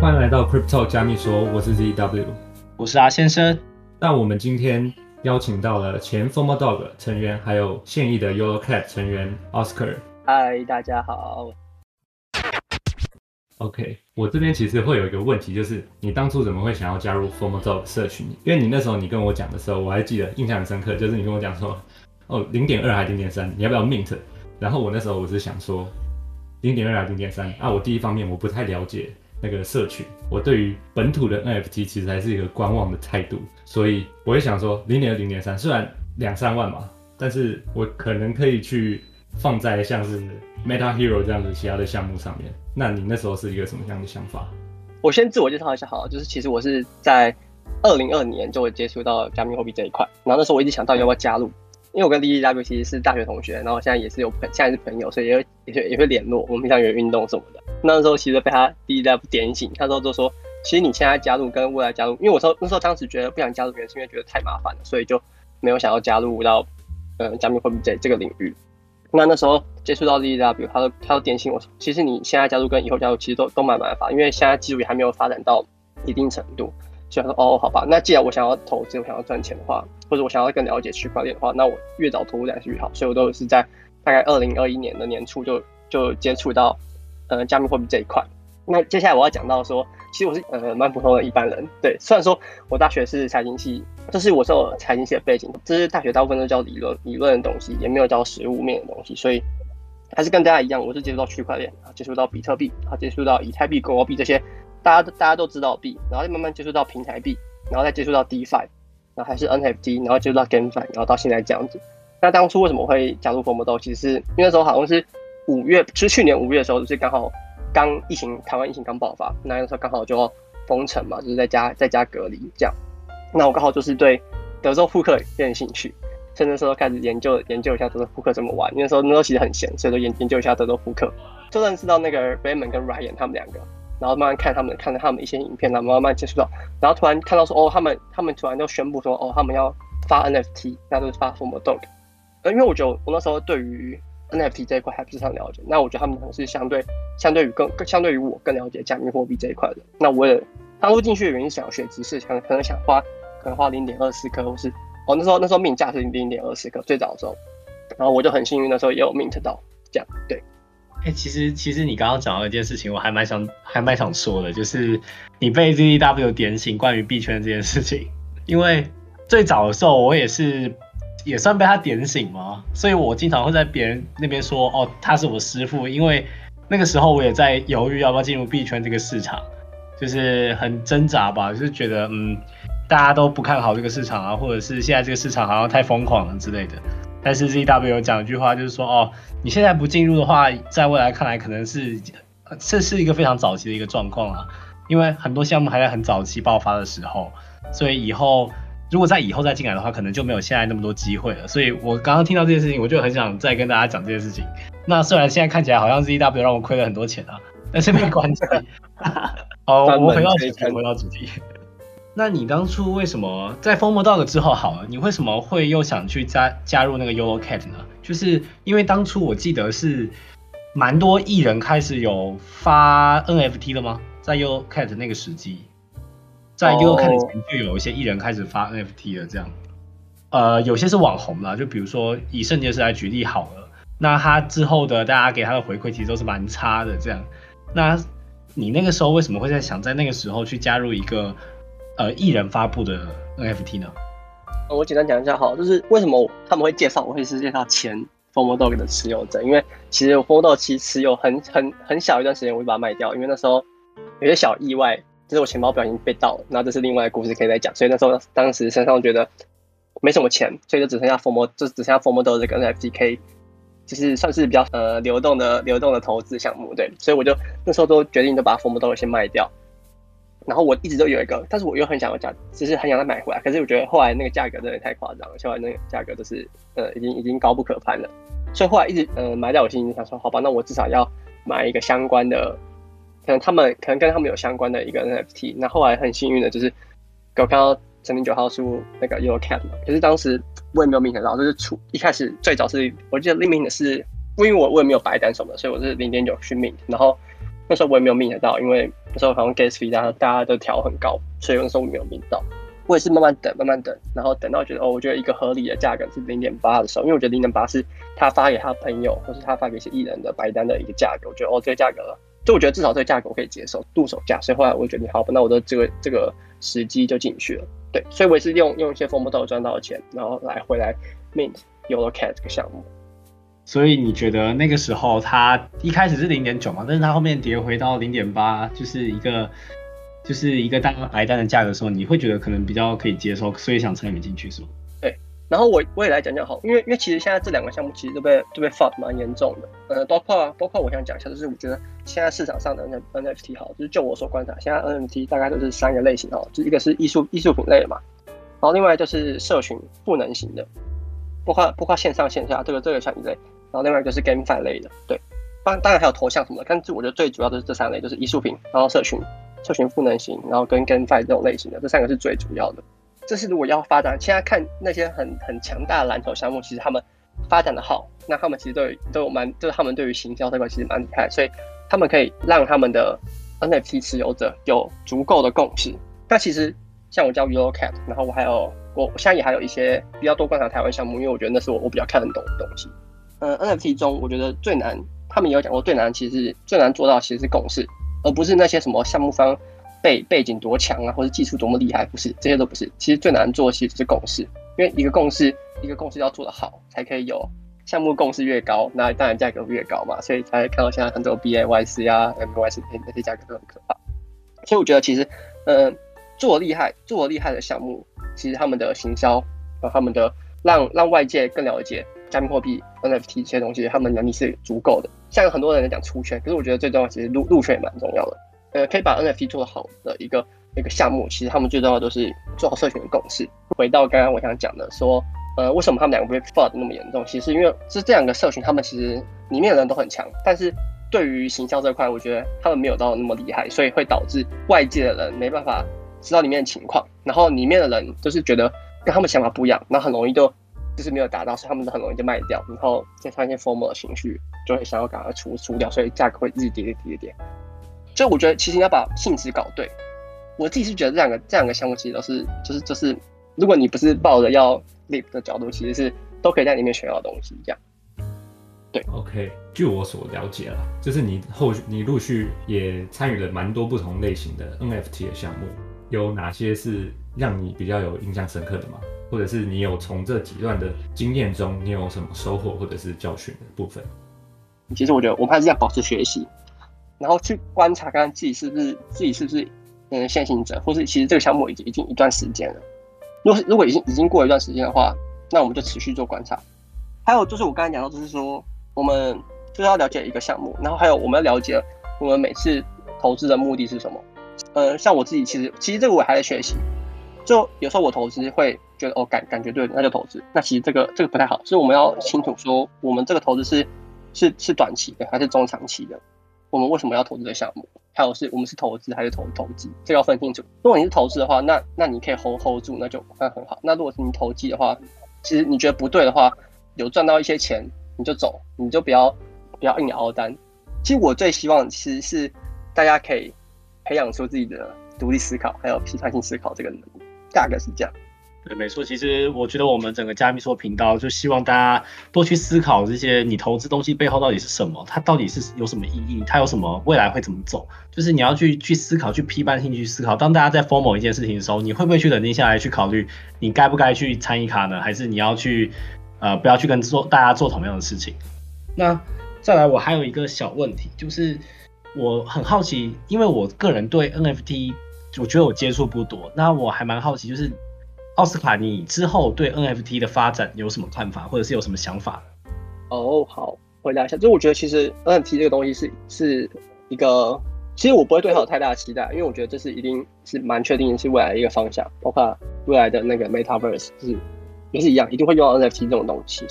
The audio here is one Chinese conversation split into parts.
欢迎来到 Crypto 加密说，我是 ZW，我是阿先生。那我们今天邀请到了前 Formal Dog 成员，还有现役的 Yellow Cat 成员 Oscar。嗨，大家好。OK，我这边其实会有一个问题，就是你当初怎么会想要加入 Formal Dog 社群？因为你那时候你跟我讲的时候，我还记得印象很深刻，就是你跟我讲说，哦，零点二还零点三，你要不要 Mint？然后我那时候我是想说，零点二还零点三啊，我第一方面我不太了解那个社群，我对于本土的 NFT 其实还是一个观望的态度，所以我会想说，零点二零点三虽然两三万嘛，但是我可能可以去放在像是 Meta Hero 这样子其他的项目上面。那你那时候是一个什么样的想法？我先自我介绍一下好，就是其实我是在二零二年就会接触到加密货币这一块，然后那时候我一直想到要不要加入，因为我跟 DDW 其实是大学同学，然后现在也是有朋，现在是朋友，所以也会也会也会联络，我们平常有运动什么的。那时候其实被他 DDW 点醒，他说就说，其实你现在加入跟未来加入，因为我说那时候当时觉得不想加入，原因是因为觉得太麻烦了，所以就没有想要加入到呃加密货币这这个领域。那那时候接触到 DW，他都他都点醒我，其实你现在加入跟以后加入其实都都蛮麻烦，因为现在技术也还没有发展到一定程度。所以他说哦，好吧，那既然我想要投资，我想要赚钱的话，或者我想要更了解区块链的话，那我越早投入然是越好。所以我都是在大概二零二一年的年初就就接触到呃加密货币这一块。那接下来我要讲到说，其实我是呃蛮普通的一般人，对，虽然说我大学是财经系。这是我受财经系的背景，这是大学大部分都教理论理论的东西，也没有教实物面的东西，所以还是跟大家一样，我是接触到区块链啊，接触到比特币啊，接触到以太币、狗狗币这些大家都大家都知道币，然后再慢慢接触到平台币，然后再接触到 DeFi，然后还是 NFT，然后接触到 GameFi，然后到现在这样子。那当初为什么会加入 Formo 其实是因为那时候好像是五月，是去年五月的时候，就是刚好刚疫情，台湾疫情刚爆发，那时候刚好就封城嘛，就是在家在家隔离这样。那我刚好就是对德州扑克有点兴趣，所以那时候开始研究研究一下德州扑克怎么玩。那时候那时候其实很闲，所以就研研究一下德州扑克，就认识到那个 Raymond 跟 Ryan 他们两个，然后慢慢看他们看他们一些影片，然后慢慢接触到，然后突然看到说哦，他们他们突然就宣布说哦，他们要发 NFT，那就是发 Formo Dog。呃，因为我觉得我那时候对于 NFT 这一块还不是很了解，那我觉得他们可能是相对相对于更更相对于我更了解加密货币这一块的。那我也当初进去的原因想要学知识，可能可能想花。可能花零点二四颗，或是哦那时候那时候命价是零点二四颗，最早的时候，然后我就很幸运，那时候也有 mint 到这样。对，哎，其实其实你刚刚讲到一件事情，我还蛮想还蛮想说的，就是你被 ZW 点醒关于币圈这件事情，因为最早的时候我也是也算被他点醒嘛，所以我经常会在别人那边说哦他是我师傅，因为那个时候我也在犹豫要不要进入币圈这个市场，就是很挣扎吧，就是觉得嗯。大家都不看好这个市场啊，或者是现在这个市场好像太疯狂了之类的。但是 ZW 有讲一句话，就是说哦，你现在不进入的话，在未来看来可能是这是一个非常早期的一个状况啊，因为很多项目还在很早期爆发的时候，所以以后如果在以后再进来的话，可能就没有现在那么多机会了。所以我刚刚听到这件事情，我就很想再跟大家讲这件事情。那虽然现在看起来好像 ZW 让我亏了很多钱啊，但是没关系。好，我们回到主题，回到主题。那你当初为什么在 Formal Dog 之后好了？你为什么会又想去加加入那个 Yellow Cat 呢？就是因为当初我记得是蛮多艺人开始有发 NFT 了吗？在 Yellow Cat 那个时机，在 YouTube 看的前就有一些艺人开始发 NFT 了，这样。呃，有些是网红啦，就比如说以圣洁石来举例好了，那他之后的大家给他的回馈其实都是蛮差的，这样。那你那个时候为什么会在想在那个时候去加入一个？呃，艺人发布的 NFT 呢？我简单讲一下哈，就是为什么他们会介绍，我会是介绍前 Formo Dog 的持有者，因为其实 Formo Dog 其实持有很很很小一段时间，我就把它卖掉，因为那时候有些小意外，就是我钱包不小心被盗了，那这是另外的故事可以再讲。所以那时候当时身上觉得没什么钱，所以就只剩下 FOMO，就只剩下 Formo Dog 这个 NFT 可以，就是算是比较呃流动的流动的投资项目，对，所以我就那时候都决定都把 Formo Dog 先卖掉。然后我一直都有一个，但是我又很想要加，只是很想再买回来。可是我觉得后来那个价格真的太夸张了，后来那个价格就是呃已经已经高不可攀了。所以后来一直呃埋在我心里，想说好吧，那我至少要买一个相关的，可能他们可能跟他们有相关的一个 NFT。那后来很幸运的就是我看到成名九号出那个 Your Cat 嘛，可是当时我也没有明显到，就是出一开始最早是我记得 limit 的是，因为我我也没有白单什么，所以我是零点九去 mint，然后那时候我也没有 mint 到，因为那时候好像 gas fee 大家大家都调很高，所以那时候我没有命到。我也是慢慢等，慢慢等，然后等到觉得哦，我觉得一个合理的价格是零点八的时候，因为我觉得零点八是他发给他朋友，或是他发给一些艺人的白单的一个价格，我觉得哦，这个价格，就我觉得至少这个价格我可以接受，入手价，所以后来我就决定好，那我的这个这个时机就进去了，对，所以我也是用用一些 f o r m a l 赚到的钱，然后来回来 mint 有了 cat 这个项目。所以你觉得那个时候它一开始是零点九嘛，但是它后面跌回到零点八，就是一个就是一个大概白单的价格的时候，你会觉得可能比较可以接受，所以想参与进去是吗？然后我我也来讲讲好，因为因为其实现在这两个项目其实都被都被 fuck 蛮严重的，呃，包括包括我想讲一下，就是我觉得现在市场上的 N NFT 好，就是就我所观察，现在 NFT 大概都是三个类型哈，就一个是艺术艺术品类的嘛，然后另外就是社群赋能型的，包括包括线上线下这个这个算一类。然后另外就是 GameFi 类的，对，当当然还有头像什么的，但是我觉得最主要的是这三类，就是艺术品，然后社群，社群赋能型，然后跟 GameFi 这种类型的，这三个是最主要的。这是如果要发展，现在看那些很很强大的蓝筹项目，其实他们发展的好，那他们其实都有都有蛮，就是他们对于行销这块其实蛮厉害，所以他们可以让他们的 NFT 持有者有足够的共识。那其实像我叫 Yellow Cat，然后我还有我现在也还有一些比较多观察台湾项目，因为我觉得那是我我比较看得懂的东西。呃，NFT 中我觉得最难，他们也有讲过最难，其实最难做到其实是共识，而不是那些什么项目方背背景多强啊，或者技术多么厉害，不是这些都不是。其实最难做其实是共识，因为一个共识一个共识要做得好，才可以有项目共识越高，那当然价格越高嘛。所以才看到现在很多 BAYC 啊、MYC 那些价格都很可怕。所以我觉得其实，呃，做厉害做厉害的项目，其实他们的行销和他们的让让外界更了解。加密货币、NFT 这些东西，他们能力是足够的。像很多人在讲出圈，可是我觉得最重要其实入入圈也蛮重要的。呃，可以把 NFT 做好的一个一个项目，其实他们最重要都是做好社群的共识。回到刚刚我想讲的，说呃为什么他们两个会 f o u 那么严重？其实因为是这两个社群，他们其实里面的人都很强，但是对于行销这块，我觉得他们没有到那么厉害，所以会导致外界的人没办法知道里面的情况，然后里面的人就是觉得跟他们想法不一样，那很容易就。就是没有达到，所以他们都很容易就卖掉，然后再上一些 formal 的情绪，就会想要赶快出出掉，所以价格会一直跌跌跌跌。所以我觉得其实要把性质搞对。我自己是觉得这两个这两个项目其实都是就是就是，如果你不是抱着要 live 的角度，其实是都可以在里面学到东西这样。对，OK，据我所了解了，就是你后续你陆续也参与了蛮多不同类型的 NFT 的项目，有哪些是让你比较有印象深刻的吗？或者是你有从这几段的经验中，你有什么收获或者是教训的部分？其实我觉得我们还是要保持学习，然后去观察看看自己是不是自己是不是嗯先行者，或是其实这个项目已经已经一段时间了。如果如果已经已经过一段时间的话，那我们就持续做观察。还有就是我刚才讲到，就是说我们就是要了解一个项目，然后还有我们要了解我们每次投资的目的是什么。呃，像我自己其实其实这个我还在学习。就有时候我投资会觉得哦感感觉对，那就投资。那其实这个这个不太好，所以我们要清楚说，我们这个投资是是是短期的还是中长期的？我们为什么要投资这个项目？还有是我们是投资还是投投机？这个要分清楚。如果你是投资的话，那那你可以 hold hold 住，那就那很好。那如果是你投机的话，其实你觉得不对的话，有赚到一些钱你就走，你就不要不要硬熬单。其实我最希望其实是大家可以培养出自己的独立思考，还有批判性思考这个能力。大概是这样，没错。其实我觉得我们整个加密说频道就希望大家多去思考这些你投资东西背后到底是什么，它到底是有什么意义，它有什么未来会怎么走。就是你要去去思考，去批判性去思考。当大家在 form 某一件事情的时候，你会不会去冷静下来去考虑，你该不该去参与卡呢？还是你要去呃不要去跟做大家做同样的事情？那再来，我还有一个小问题，就是我很好奇，因为我个人对 NFT。我觉得我接触不多，那我还蛮好奇，就是奥斯卡，你之后对 NFT 的发展有什么看法，或者是有什么想法？哦，好，回答一下，就我觉得其实 NFT 这个东西是是一个，其实我不会对它有太大的期待，因为我觉得这是一定是蛮确定是未来的一个方向，包括未来的那个 Metaverse 是也是一样，一定会用到 NFT 这种东西。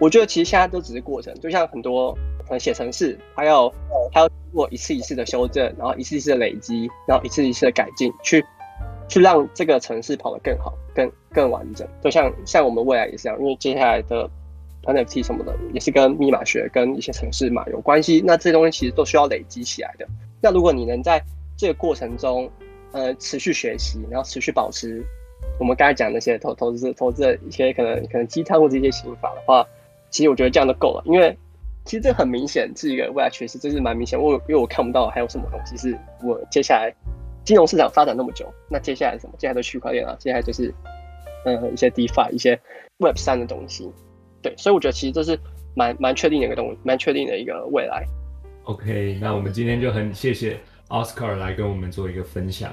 我觉得其实现在都只是过程，就像很多可能写程式，还要还要经过一次一次的修正，然后一次一次的累积，然后一次一次的改进，去去让这个城市跑得更好、更更完整。就像像我们未来也是这样，因为接下来的 NFT 什么的也是跟密码学、跟一些城市码有关系，那这些东西其实都需要累积起来的。那如果你能在这个过程中，呃，持续学习，然后持续保持我们刚才讲那些投投资投资的一些可能可能鸡汤或者一些心法的话，其实我觉得这样就够了，因为其实这很明显是一个未来趋势，这是蛮明显。我因为我看不到还有什么东西是我接下来金融市场发展那么久，那接下来什么？接下来就区块链啊，接下来就是呃一些 DeFi 一些 Web 三的东西，对，所以我觉得其实这是蛮蛮确定的一个东西，蛮确定的一个未来。OK，那我们今天就很谢谢 Oscar 来跟我们做一个分享。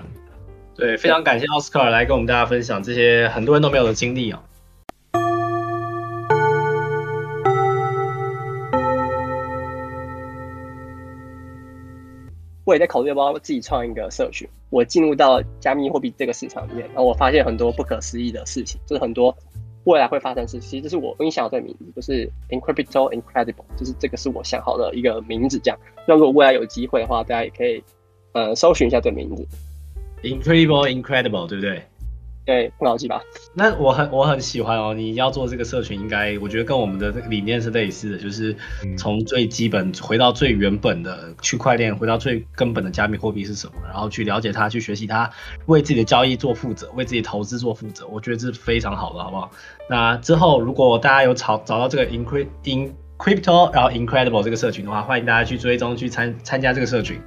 对，非常感谢奥斯卡来跟我们大家分享这些很多人都没有的经历哦。我也在考虑要不要自己创一个社群。我进入到加密货币这个市场里面，然后我发现很多不可思议的事情，就是很多未来会发生的事情。其实这是我我想好这名字，就是 Incrypto Incredible，就是这个是我想好的一个名字。这样，那如果未来有机会的话，大家也可以呃搜寻一下这个名字。Incredible, incredible，对不对？对，不牢记吧？那我很我很喜欢哦，你要做这个社群，应该我觉得跟我们的这个理念是类似的，就是嗯从最基本回到最原本的区块链，回到最根本的加密货币是什么，然后去了解它，去学习它，为自己的交易做负责，为自己投资做负责，我觉得这是非常好的，好不好？那之后如果大家有找找到这个 Incre in Crypto，然后 Incredible 这个社群的话，欢迎大家去追踪去参参加这个社群。